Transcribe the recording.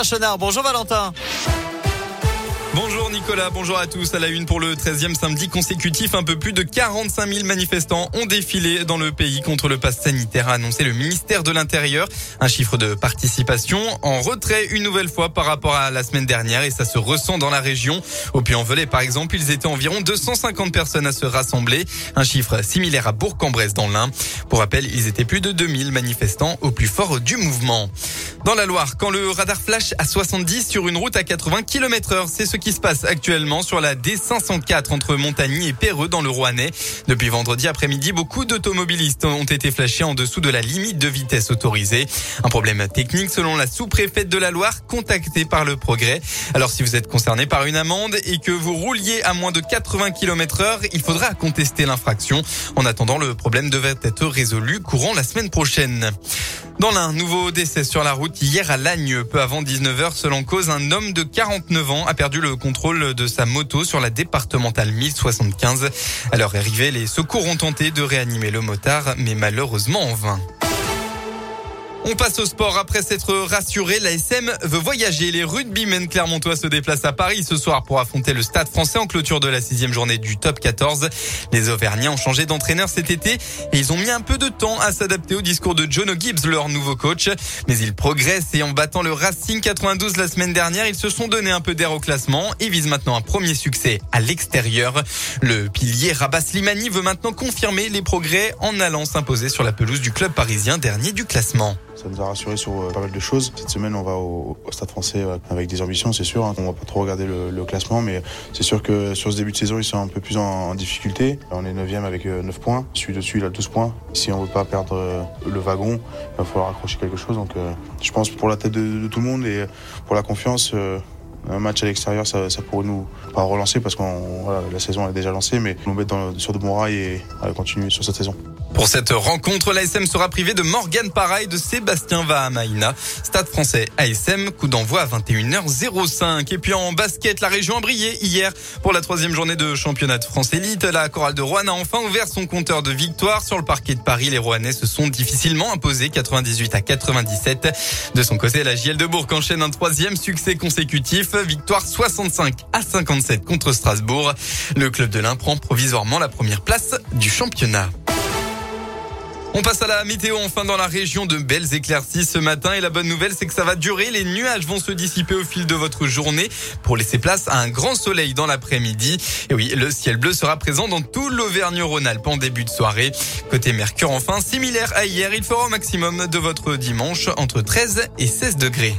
Chenard. Bonjour Valentin. Bonjour Nicolas, bonjour à tous. À la une pour le 13e samedi consécutif, un peu plus de 45 000 manifestants ont défilé dans le pays contre le pass sanitaire, a annoncé le ministère de l'Intérieur. Un chiffre de participation en retrait une nouvelle fois par rapport à la semaine dernière et ça se ressent dans la région. Au Puy-en-Velay, par exemple, ils étaient environ 250 personnes à se rassembler. Un chiffre similaire à Bourg-en-Bresse dans l'Ain. Pour rappel, ils étaient plus de 2000 manifestants au plus fort du mouvement. Dans la Loire, quand le radar flash à 70 sur une route à 80 km heure, c'est ce qui se passe actuellement sur la D504 entre Montagny et Perreux dans le Rouennais. Depuis vendredi après-midi, beaucoup d'automobilistes ont été flashés en dessous de la limite de vitesse autorisée. Un problème technique selon la sous-préfète de la Loire, contactée par le progrès. Alors si vous êtes concerné par une amende et que vous rouliez à moins de 80 km heure, il faudra contester l'infraction. En attendant, le problème devrait être résolu courant la semaine prochaine. Dans l'un, nouveau décès sur la route hier à Lagne. Peu avant 19h, selon cause, un homme de 49 ans a perdu le contrôle de sa moto sur la départementale 1075. À leur arrivée, les secours ont tenté de réanimer le motard, mais malheureusement en vain. On passe au sport. Après s'être rassuré, la SM veut voyager. Les rugbymen clermontois se déplacent à Paris ce soir pour affronter le stade français en clôture de la sixième journée du top 14. Les Auvergnats ont changé d'entraîneur cet été et ils ont mis un peu de temps à s'adapter au discours de John Gibbs, leur nouveau coach. Mais ils progressent et en battant le Racing 92 la semaine dernière, ils se sont donné un peu d'air au classement et visent maintenant un premier succès à l'extérieur. Le pilier Rabat Slimani veut maintenant confirmer les progrès en allant s'imposer sur la pelouse du club parisien dernier du classement. Ça nous a rassuré sur euh, pas mal de choses. Cette semaine, on va au, Stade français avec des ambitions, c'est sûr. Hein. On va pas trop regarder le, classement, mais c'est sûr que sur ce début de saison, ils sont un peu plus en, difficulté. On est 9 avec 9 euh, points. Celui dessus, il a 12 points. Si on veut pas perdre euh, le wagon, il va falloir accrocher quelque chose. Donc, je pense pour la tête de, tout le monde et pour la confiance, un match à l'extérieur, ça, pourrait nous relancer parce que la saison est déjà lancée, mais nous mettre sur de bons rails et continuer sur cette saison. Pour cette rencontre, l'ASM sera privé de Morgan Pareil de Sébastien Vahamaina. Stade français ASM, coup d'envoi à 21h05. Et puis en basket, la région a brillé hier pour la troisième journée de championnat de France élite. La chorale de Rouen a enfin ouvert son compteur de victoire sur le parquet de Paris. Les Rouennais se sont difficilement imposés 98 à 97. De son côté, la JL de Bourg enchaîne un troisième succès consécutif. Victoire 65 à 57 contre Strasbourg. Le club de l'Ain prend provisoirement la première place du championnat. On passe à la météo enfin dans la région de belles éclaircies ce matin et la bonne nouvelle c'est que ça va durer. Les nuages vont se dissiper au fil de votre journée pour laisser place à un grand soleil dans l'après-midi. Et oui, le ciel bleu sera présent dans tout l'Auvergne-Rhône-Alpes en début de soirée. Côté Mercure enfin, similaire à hier, il fera au maximum de votre dimanche entre 13 et 16 degrés.